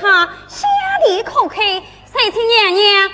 他下地口开，谁请娘娘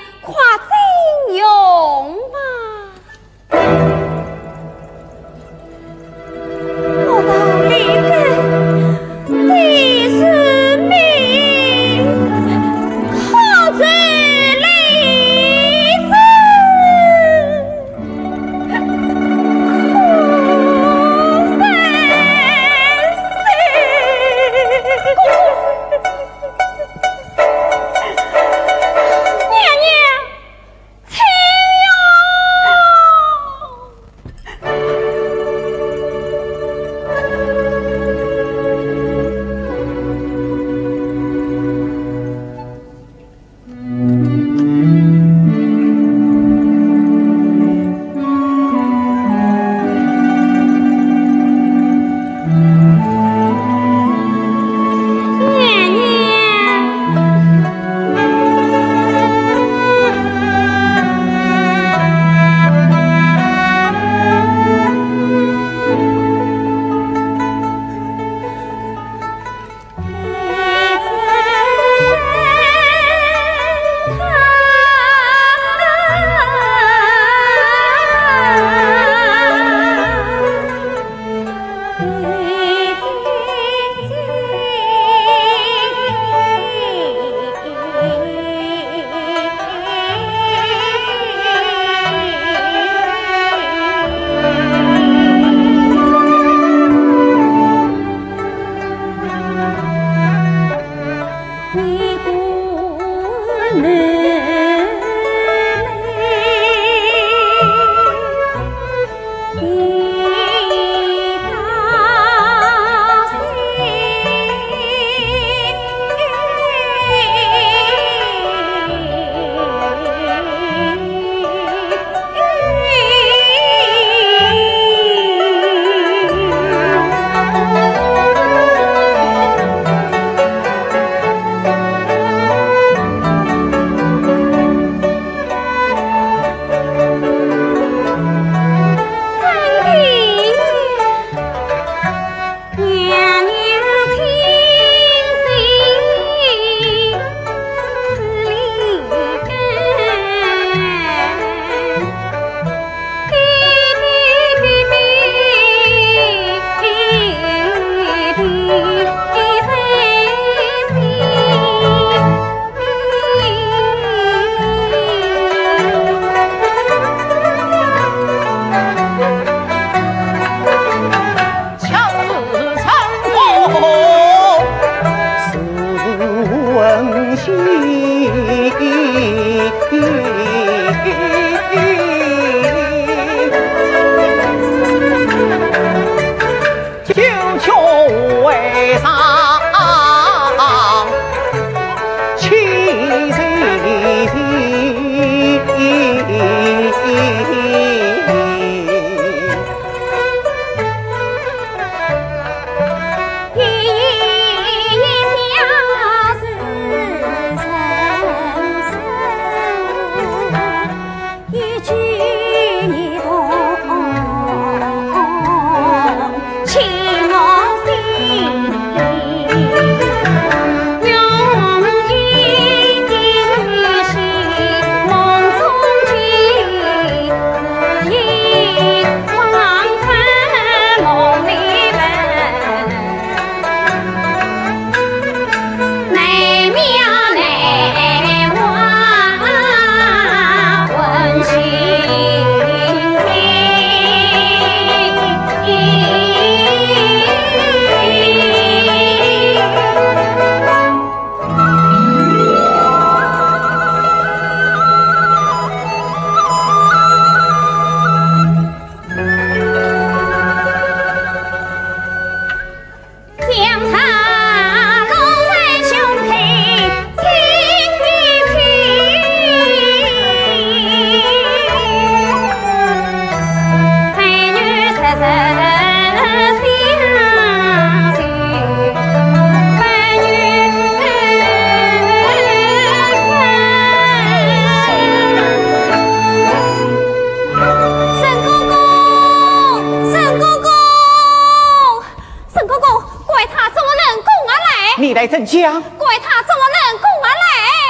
讲？怪他怎么能攻我来？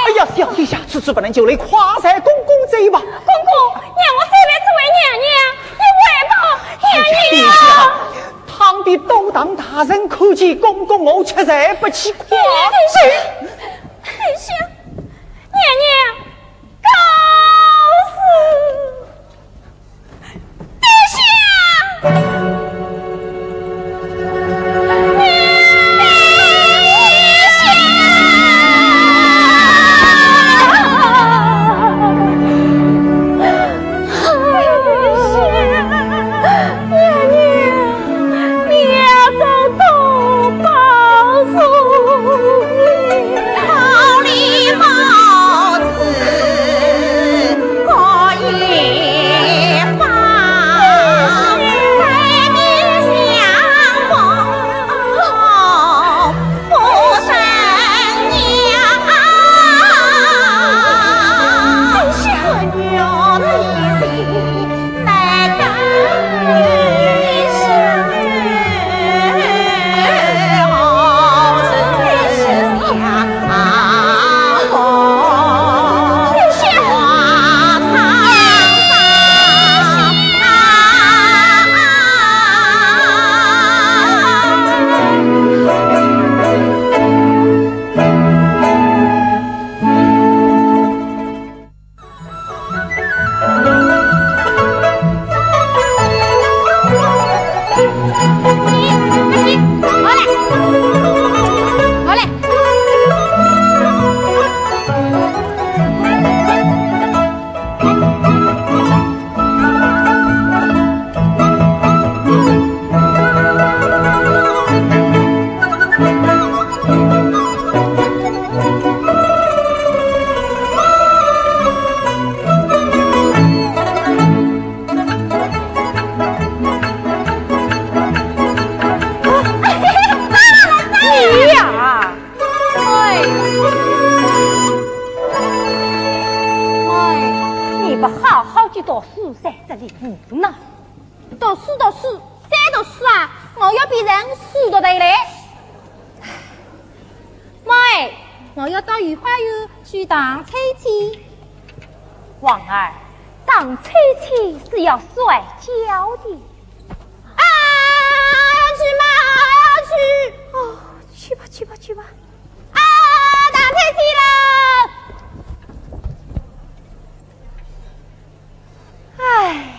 哎呀，小殿下，此次不能就来夸赞公公这吧。公公，让我这边这位娘娘，你为报娘娘。堂弟都当大人，可见公公我吃在不起夸我要到御花园去荡秋千。王二，荡秋千是要摔跤的。啊，要去吗？要去。哦，去吧，去吧，去吧。啊，荡秋千了。唉。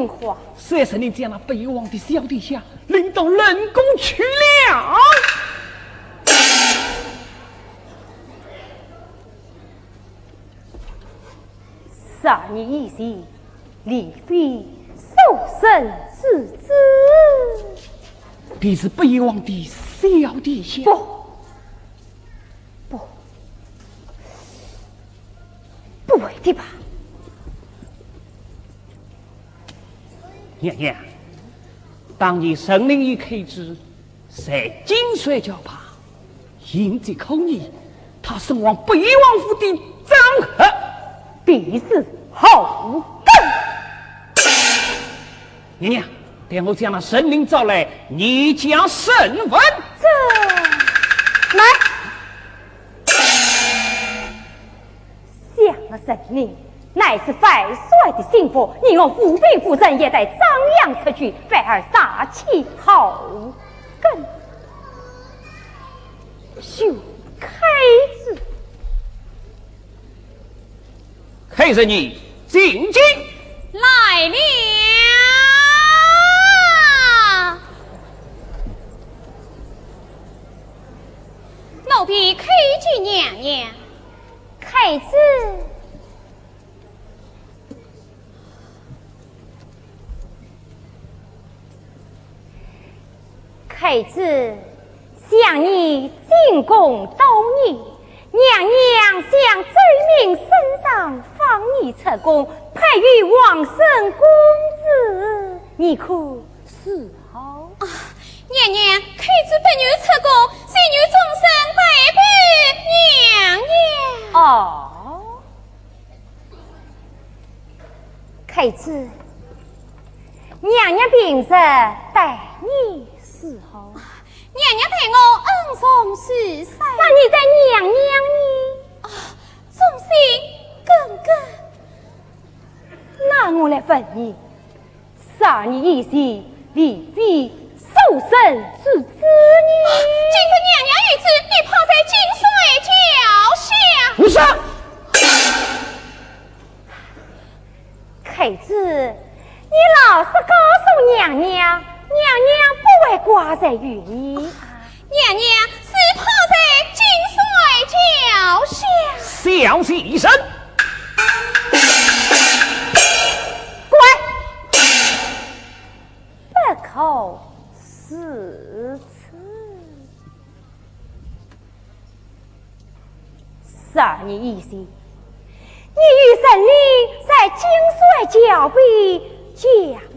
进化。谁是你将那北王的小殿下领到冷宫去了？杀你一席，李妃受身之子。必是北王的小殿下。不，不，不会的吧？娘娘，当你神灵已开之，在金水桥旁，因这口意，他身亡北王府的张合，必是后根。娘娘，待我将那神灵召来，你将审问。这来，想了神灵。乃是范帅的幸福，你我府兵夫人也得张扬出去，反而杀气后根。秀开子，开着你进京来了，奴婢开见娘娘，开子。孩子向你进贡多年，娘娘想罪名身上放你出宫，配与王孙公子，你可是好？啊，娘娘，太子不愿出宫，随女终身拜拜娘娘。哦，太子，娘娘平日待你。伺候，娘娘陪我恩重似山。那你在娘娘呢？啊，忠心耿耿。那我来问你，杀你一心，李妃受身之子呢？今日娘娘御旨，你趴在金水脚下。不是，孩子，你老实告诉娘娘。娘娘不会挂在于你，娘娘是怕在金水脚下。小心一声，乖，不可四次。杀你一心，你与神灵在金水脚边将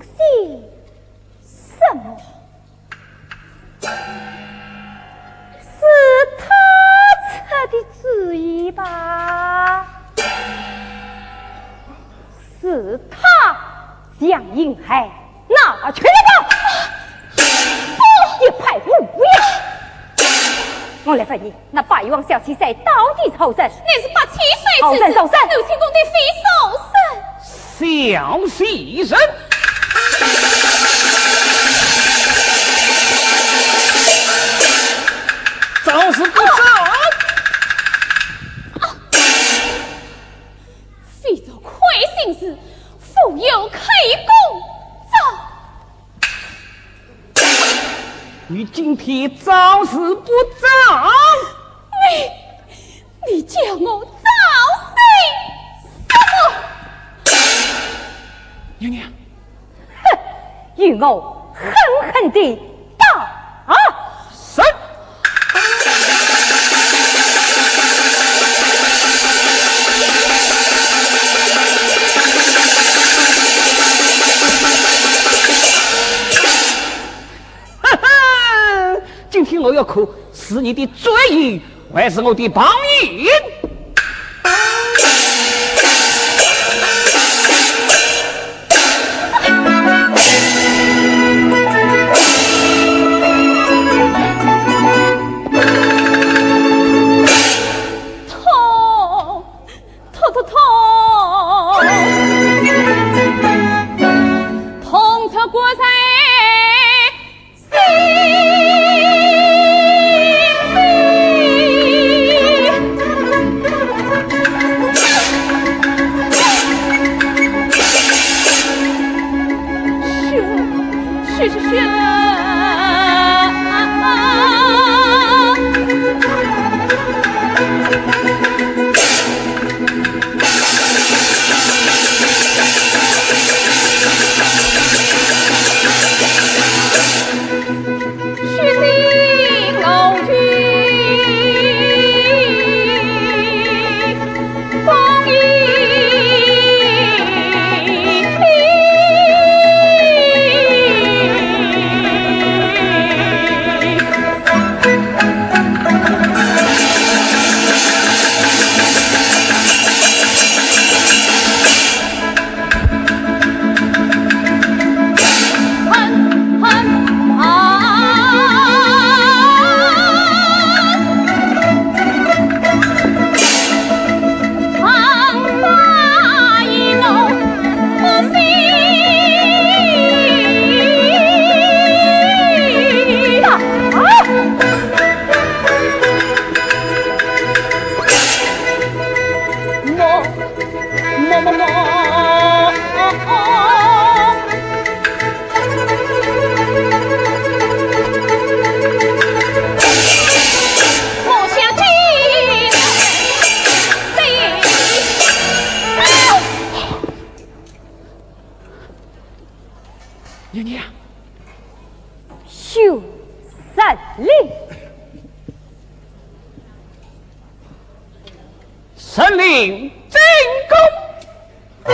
息。什么？是他出的主意吧？是他将银海拿去了吧？一派胡言！我来问你，那白王小七岁到底是后生？那是八七岁后生受身，六亲宫的非受身。小戏生。就是不走，非做亏心事，复有开功走。你今天早死不走？你你叫我早死什么？娘娘，哼，与我狠狠地我要哭，是你的罪孽，还是我的朋友？九三零，神灵进攻。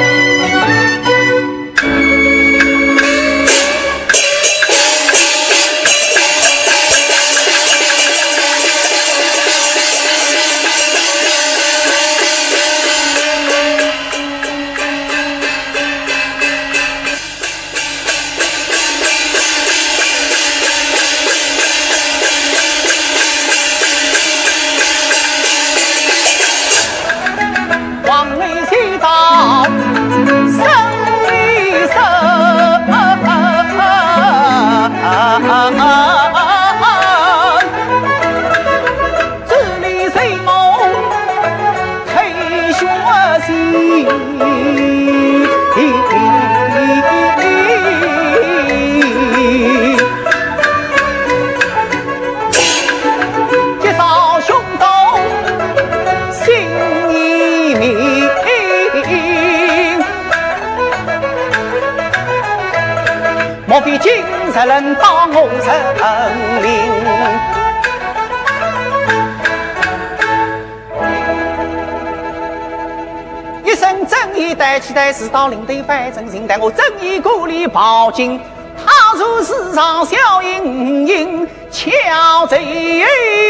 是到领队反正行待我正义故里报警，他如世上小英英，巧贼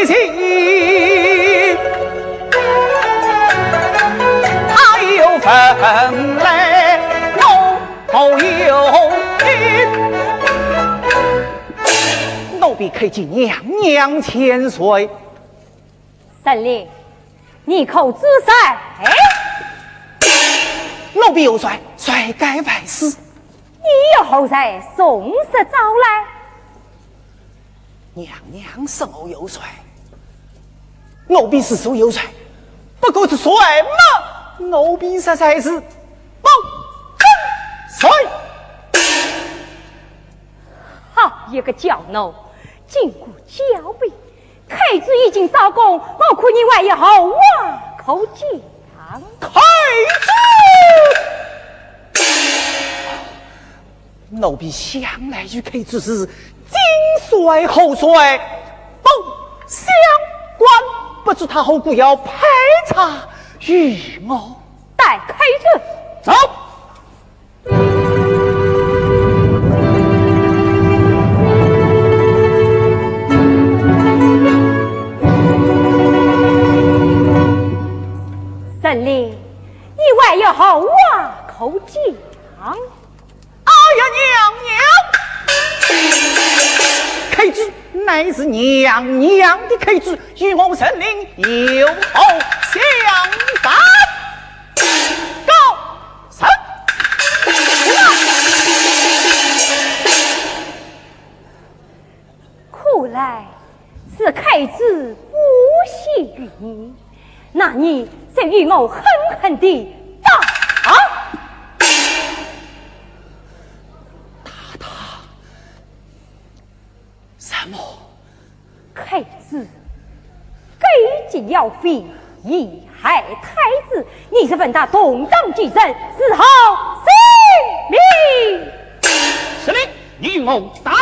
心，他有分来，我有凭。奴婢恳请娘娘千岁。神灵，你口子谁？奴婢有帅，帅该万死。你有何在送死招来？娘娘是我有帅，奴婢是说有帅，不过是帅吗？奴婢实在是不帅。好一个娇奴，经过狡辩，太子已经招供，我看你还要挖口讲。太子，奴婢向来与开子是今帅后帅不相关，不知他何故要排查于我？待开子走。你还要好挖口讲？哎呀，娘娘，开子乃是娘娘的开子，与我神灵有何相干？高升，看来是开子不喜于你，那你？就与我狠狠地要非议害太子，你是问他动荡之身，是何性命。司令，你与我当。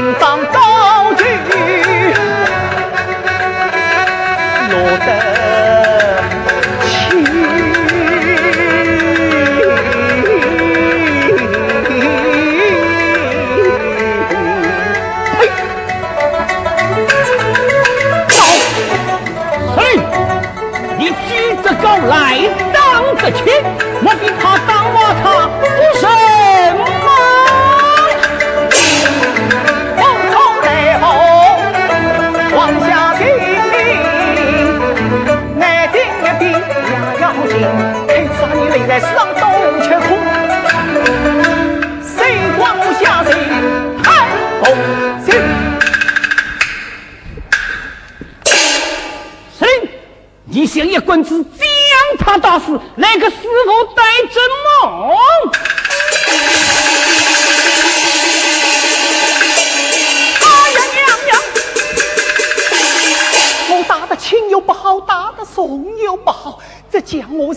兵长高。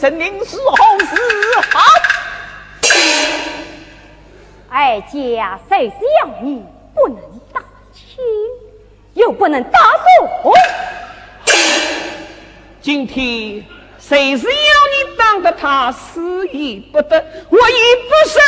将我神灵是好是好？哀家虽是养你，不能打亲，又不能打送。今天谁是要你当的他死亦不得，我亦不胜。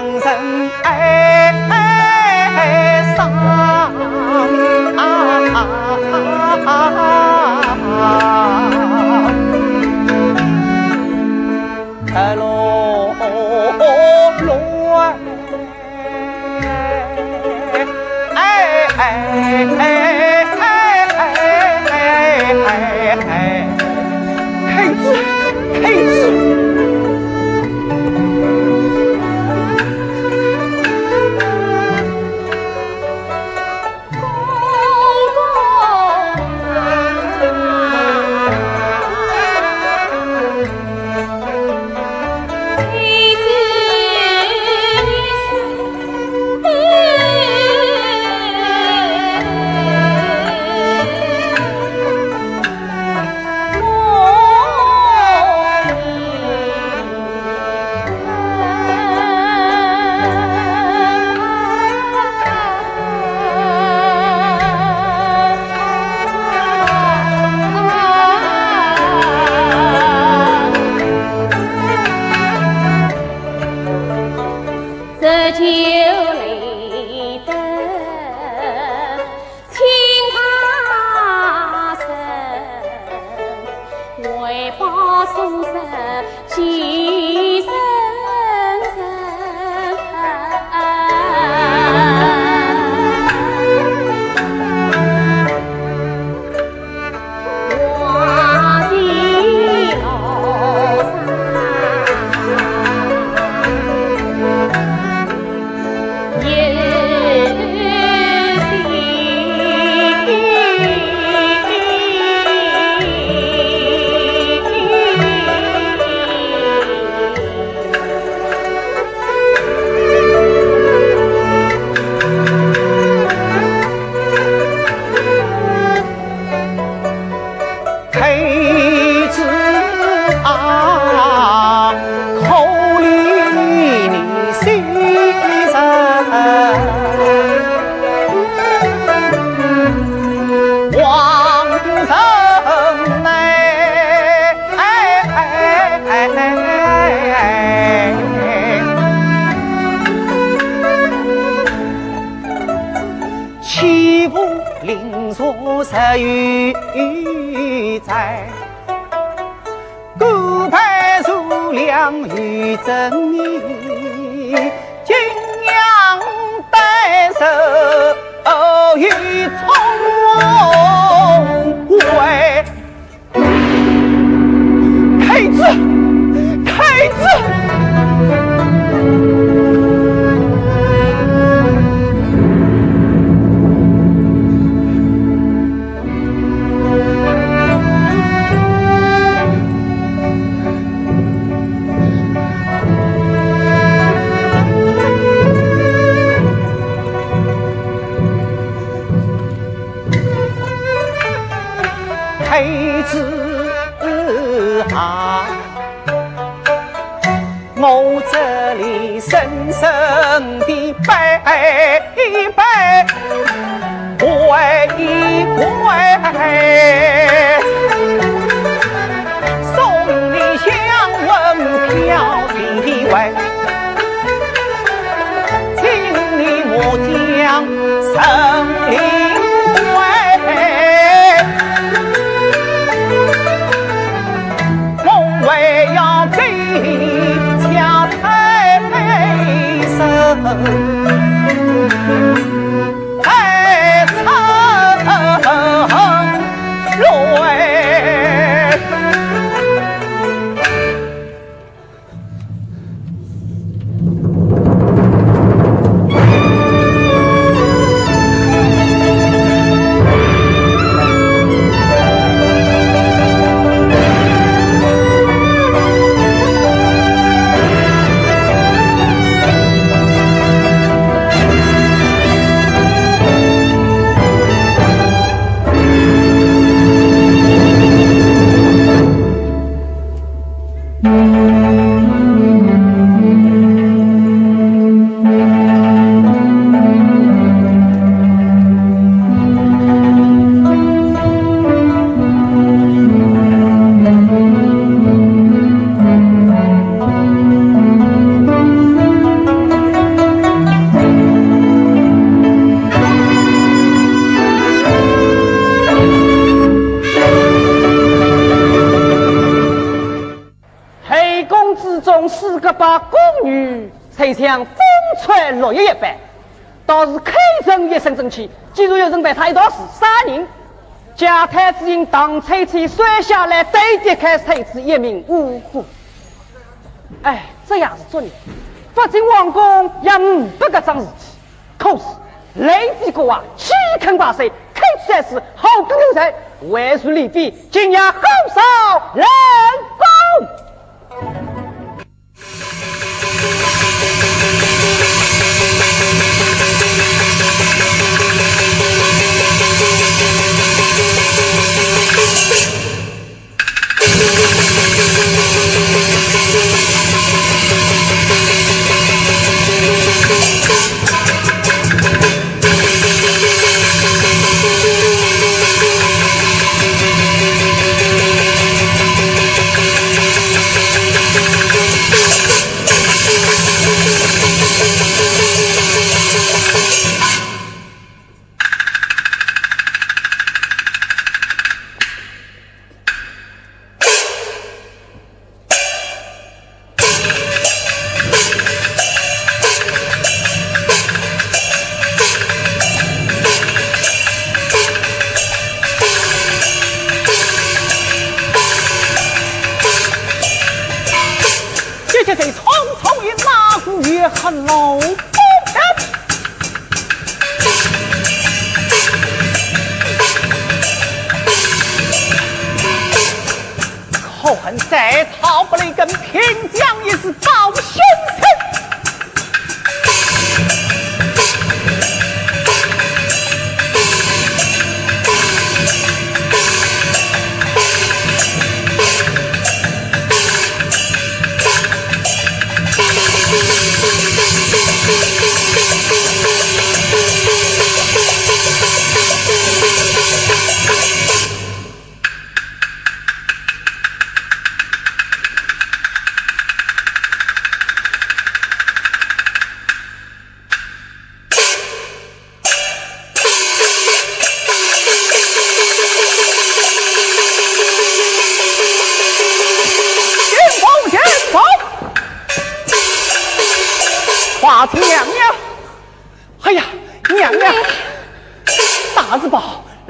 生生爱 chiếu này 岂负林叔十余载，狗派数量与真义，金阳带手与冲锋，为子。怎的杯杯回回，送你香吻飘地位，请你莫将。啊四个把宫女，才像风吹落叶一般，倒是开城一身正气。既然有人陪他一道死杀人，假太子因当催催摔下来，对敌开太子一命呜呼！哎，这样是做人，不进王宫也不个桩事体。可是雷帝国王岂肯罢手？开才是好个人才，万岁立碑，今夜好少人工。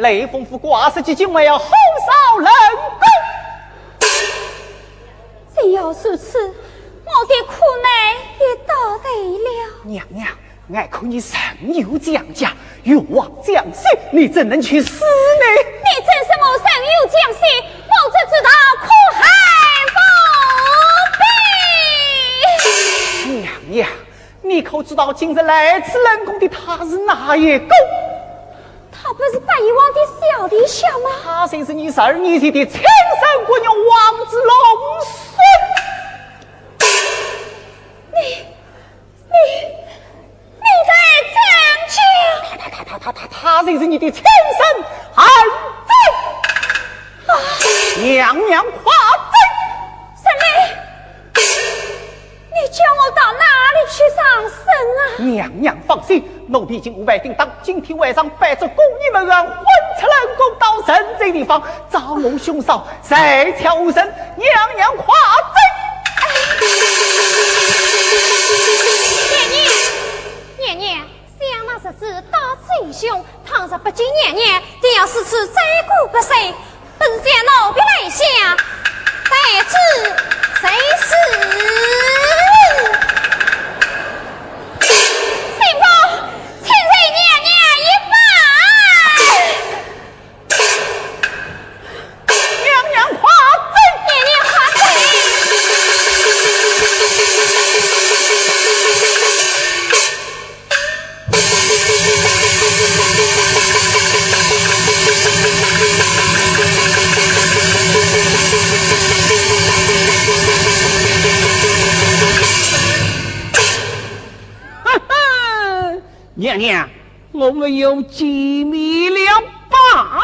雷锋府挂失，今晚要轰烧人宫。只要如此，我的苦难也到得了。娘娘，爱看你神游降驾，勇往将士，你怎能去死呢？你正是我神游将士，我只知道苦海无边。娘娘，你可知道今日来此冷宫的他是哪一个？他不是白玉王的小弟小吗？他才是你十二年前的亲生姑娘王子龙孙。你你你在讲他他他他他他才是你的亲生儿子。啊！娘娘夸娘娘放心。奴婢已经五百叮当，今天晚上带着宫女们啊，混出冷宫到人贼地方，招募凶手，再挑无声，娘娘夸赞。娘娘，娘娘，想那日子大此英雄，倘若不见娘娘，定要死此灾国不遂。本是将奴婢来下，待知谁是？有机密了吧？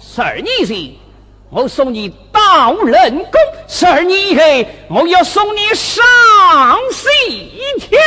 十二年前，我送你到人宫；十二年以后，我要送你上西天。